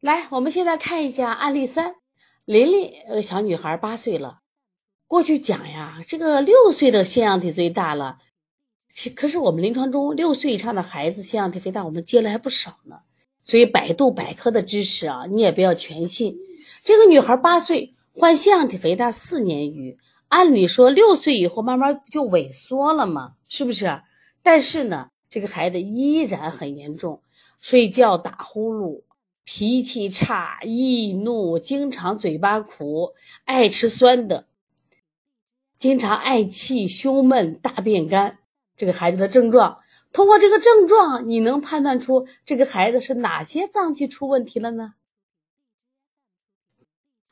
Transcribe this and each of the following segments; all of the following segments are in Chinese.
来，我们现在看一下案例三，琳琳，呃，小女孩八岁了。过去讲呀，这个六岁的腺样体最大了。其可是我们临床中六岁以上的孩子腺样体肥大，我们接了还不少呢。所以百度百科的知识啊，你也不要全信。这个女孩八岁，患腺样体肥大四年余，按理说六岁以后慢慢就萎缩了嘛，是不是？但是呢，这个孩子依然很严重，睡觉打呼噜。脾气差、易怒，经常嘴巴苦，爱吃酸的，经常爱气、胸闷、大便干。这个孩子的症状，通过这个症状，你能判断出这个孩子是哪些脏器出问题了呢？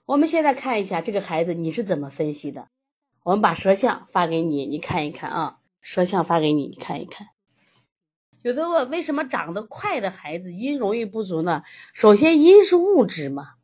我们现在看一下这个孩子，你是怎么分析的？我们把舌象发给你，你看一看啊，舌象发给你，你看一看。有的问为什么长得快的孩子阴容易不足呢？首先阴是物质嘛，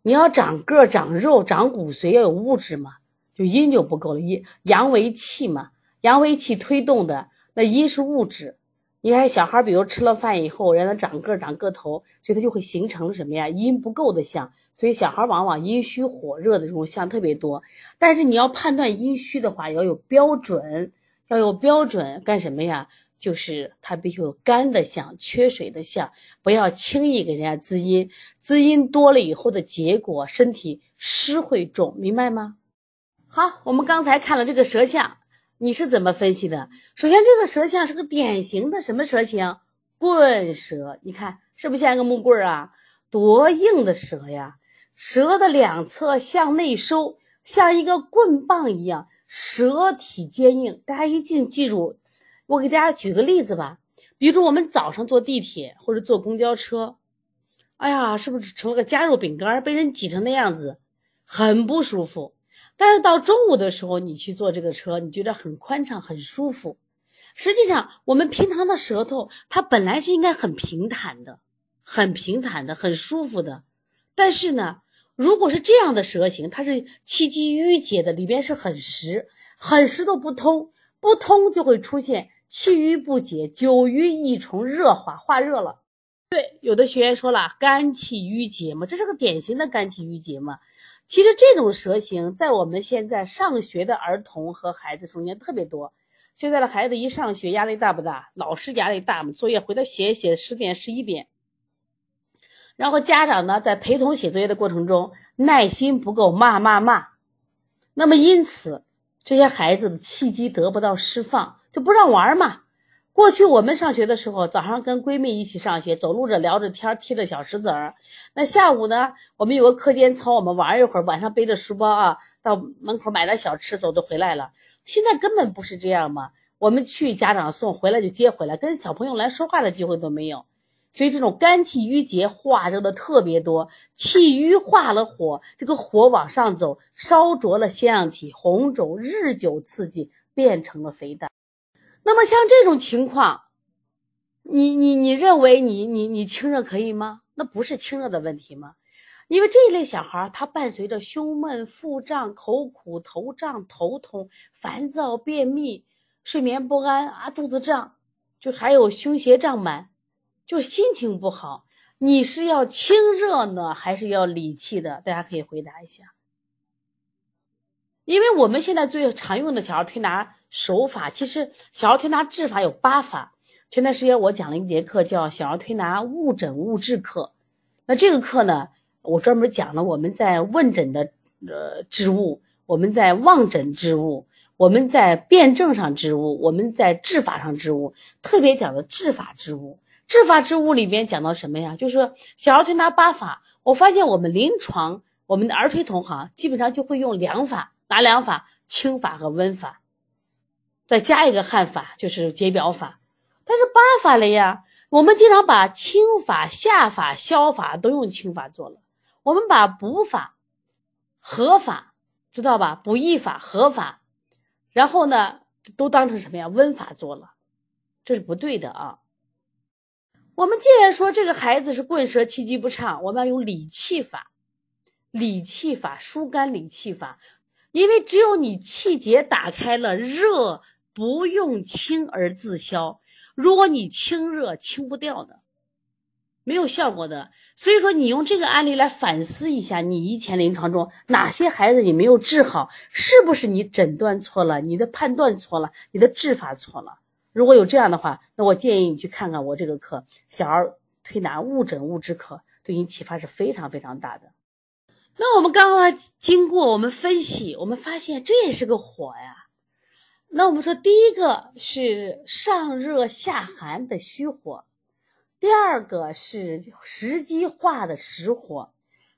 你要长个、长肉、长骨髓要有物质嘛，就阴就不够了。阴阳为气嘛，阳为气推动的，那阴是物质。你看小孩，比如吃了饭以后让他长个、长个头，所以他就会形成什么呀？阴不够的象。所以小孩往往阴虚火热的这种象特别多。但是你要判断阴虚的话，要有标准，要有标准干什么呀？就是它必须有干的象，缺水的象，不要轻易给人家滋阴，滋阴多了以后的结果，身体湿会重，明白吗？好，我们刚才看了这个舌象，你是怎么分析的？首先，这个舌象是个典型的什么舌形？棍舌，你看是不是像一个木棍啊？多硬的舌呀！舌的两侧向内收，像一个棍棒一样，舌体坚硬。大家一定记住。我给大家举个例子吧，比如说我们早上坐地铁或者坐公交车，哎呀，是不是成了个夹肉饼干，被人挤成那样子，很不舒服。但是到中午的时候，你去坐这个车，你觉得很宽敞、很舒服。实际上，我们平常的舌头它本来是应该很平坦的、很平坦的、很舒服的。但是呢，如果是这样的舌形，它是气机郁结的，里边是很实、很实都不通，不通就会出现。气郁不解，久郁一重热化，化热了。对，有的学员说了，肝气郁结嘛，这是个典型的肝气郁结嘛。其实这种舌形在我们现在上学的儿童和孩子中间特别多。现在的孩子一上学，压力大不大？老师压力大嘛，作业回来写一写，十点十一点。然后家长呢，在陪同写作业的过程中，耐心不够，骂骂骂。那么因此，这些孩子的契机得不到释放。就不让玩嘛。过去我们上学的时候，早上跟闺蜜一起上学，走路着聊着天，踢着小石子儿。那下午呢，我们有个课间操，我们玩一会儿。晚上背着书包啊，到门口买点小吃，走着回来了。现在根本不是这样嘛。我们去家长送回来就接回来，跟小朋友来说话的机会都没有。所以这种肝气郁结化热的特别多，气郁化了火，这个火往上走，烧灼了腺样体，红肿，日久刺激，变成了肥大。那么像这种情况，你你你认为你你你清热可以吗？那不是清热的问题吗？因为这一类小孩他伴随着胸闷、腹胀、口苦、头胀、头痛、烦躁、便秘、睡眠不安啊，肚子胀，就还有胸胁胀满，就心情不好。你是要清热呢，还是要理气的？大家可以回答一下。因为我们现在最常用的小儿推拿手法，其实小儿推拿治法有八法。前段时间我讲了一节课，叫小儿推拿误诊误治课。那这个课呢，我专门讲了我们在问诊的呃治物，我们在望诊治物，我们在辩证上治物，我们在治法上治物，特别讲的治法治物。治法之误里边讲到什么呀？就是小儿推拿八法，我发现我们临床我们的儿推同行基本上就会用两法。哪两法？清法和温法，再加一个汗法，就是解表法。但是八法了呀，我们经常把清法、下法、消法都用清法做了，我们把补法、合法，知道吧？补益法、合法，然后呢，都当成什么呀？温法做了，这是不对的啊。我们既然说这个孩子是棍舌气机不畅，我们要用理气法，理气法疏肝理气法。因为只有你气结打开了，热不用清而自消。如果你清热清不掉的，没有效果的。所以说，你用这个案例来反思一下，你以前临床中哪些孩子你没有治好，是不是你诊断错了，你的判断错了，你的治法错了？如果有这样的话，那我建议你去看看我这个课《小儿推拿误诊误治课》，对你启发是非常非常大的。那我们刚刚经过我们分析，我们发现这也是个火呀。那我们说，第一个是上热下寒的虚火。第二个是时机化的实火，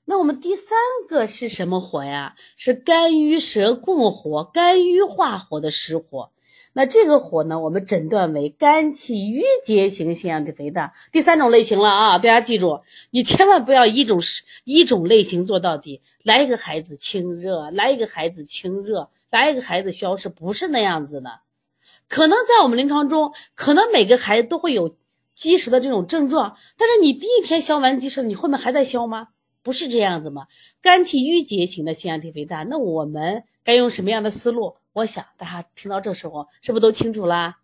那我们第三个是什么火呀？是肝郁舌供火、肝郁化火的实火。那这个火呢，我们诊断为肝气郁结型腺样体肥大，第三种类型了啊！大家记住，你千万不要一种一种类型做到底，来一个孩子清热，来一个孩子清热，来一个孩子消失，不是那样子的。可能在我们临床中，可能每个孩子都会有。积食的这种症状，但是你第一天消完积食，你后面还在消吗？不是这样子吗？肝气郁结型的腺样体肥大，那我们该用什么样的思路？我想大家听到这时候是不是都清楚啦？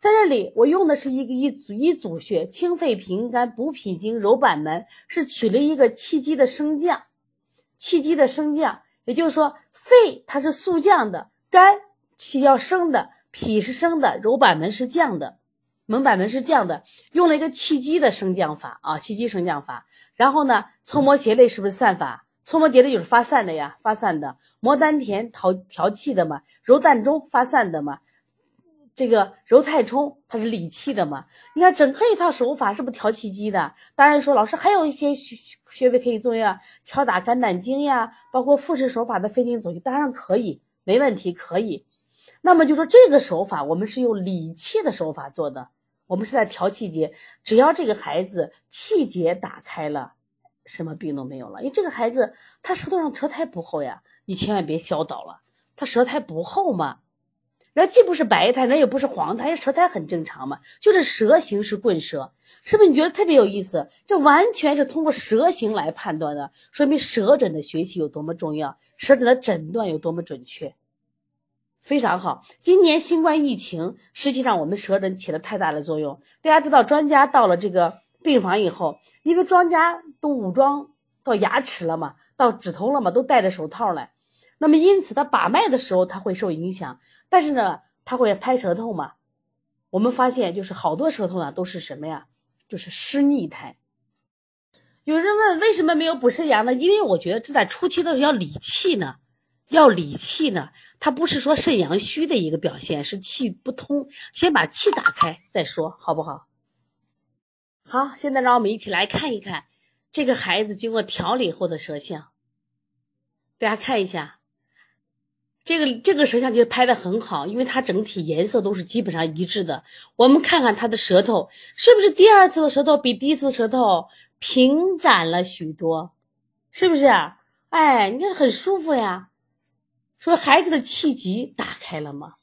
在这里我用的是一个一组一组穴，清肺平肝、补脾经、揉板门，是取了一个气机的升降，气机的升降，也就是说肺它是速降的，肝是要升的，脾是升的，揉板门是降的。门板门是降的，用了一个气机的升降法啊，气机升降法。然后呢，搓摩斜肋是不是散法？搓摩竭肋就是发散的呀，发散的。摩丹田调调气的嘛，揉膻中发散的嘛。这个揉太冲它是理气的嘛。你看整个一套手法是不是调气机的？当然说老师还有一些穴穴位可以做呀，敲打肝胆经呀，包括复式手法的飞经走穴，当然可以，没问题，可以。那么就说这个手法，我们是用理气的手法做的，我们是在调气节。只要这个孩子气节打开了，什么病都没有了。因为这个孩子他舌头上舌苔不厚呀，你千万别消导了。他舌苔不厚嘛，那既不是白苔，那也不是黄苔，舌苔很正常嘛，就是舌形是棍舌，是不是？你觉得特别有意思？这完全是通过舌形来判断的，说明舌诊的学习有多么重要，舌诊的诊断有多么准确。非常好，今年新冠疫情，实际上我们舌诊起了太大的作用。大家知道，专家到了这个病房以后，因为庄家都武装到牙齿了嘛，到指头了嘛，都戴着手套来，那么因此他把脉的时候他会受影响，但是呢，他会拍舌头嘛。我们发现就是好多舌头呢都是什么呀？就是湿腻苔。有人问为什么没有补肾阳呢？因为我觉得这在初期的时候要理气呢，要理气呢。它不是说肾阳虚的一个表现，是气不通，先把气打开再说，好不好？好，现在让我们一起来看一看这个孩子经过调理后的舌象。大家看一下，这个这个舌象就拍的很好，因为它整体颜色都是基本上一致的。我们看看他的舌头，是不是第二次的舌头比第一次的舌头平展了许多？是不是？哎，你看很舒服呀。说孩子的气机打开了吗？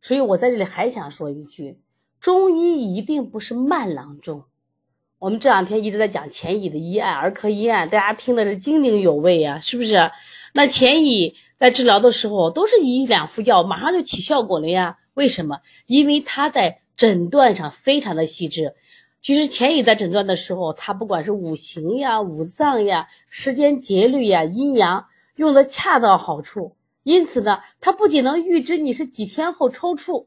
所以我在这里还想说一句：中医一定不是慢郎中。我们这两天一直在讲钱乙的医案、儿科医案，大家听的是津津有味呀，是不是？那钱乙在治疗的时候都是一两副药，马上就起效果了呀？为什么？因为他在诊断上非常的细致。其实钱乙在诊断的时候，他不管是五行呀、五脏呀、时间节律呀、阴阳，用的恰到好处。因此呢，它不仅能预知你是几天后抽搐，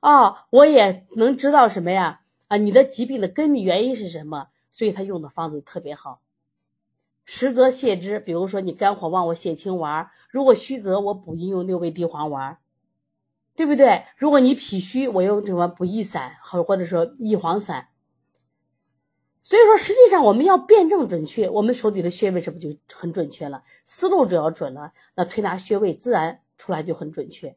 啊，我也能知道什么呀？啊，你的疾病的根本原因是什么？所以他用的方子特别好。实则泻之，比如说你肝火旺，我泻青丸；如果虚则我补阴用六味地黄丸，对不对？如果你脾虚，我用什么补益散，或或者说益黄散。所以说，实际上我们要辩证准确，我们手里的穴位是不是就很准确了？思路只要准了，那推拿穴位自然出来就很准确。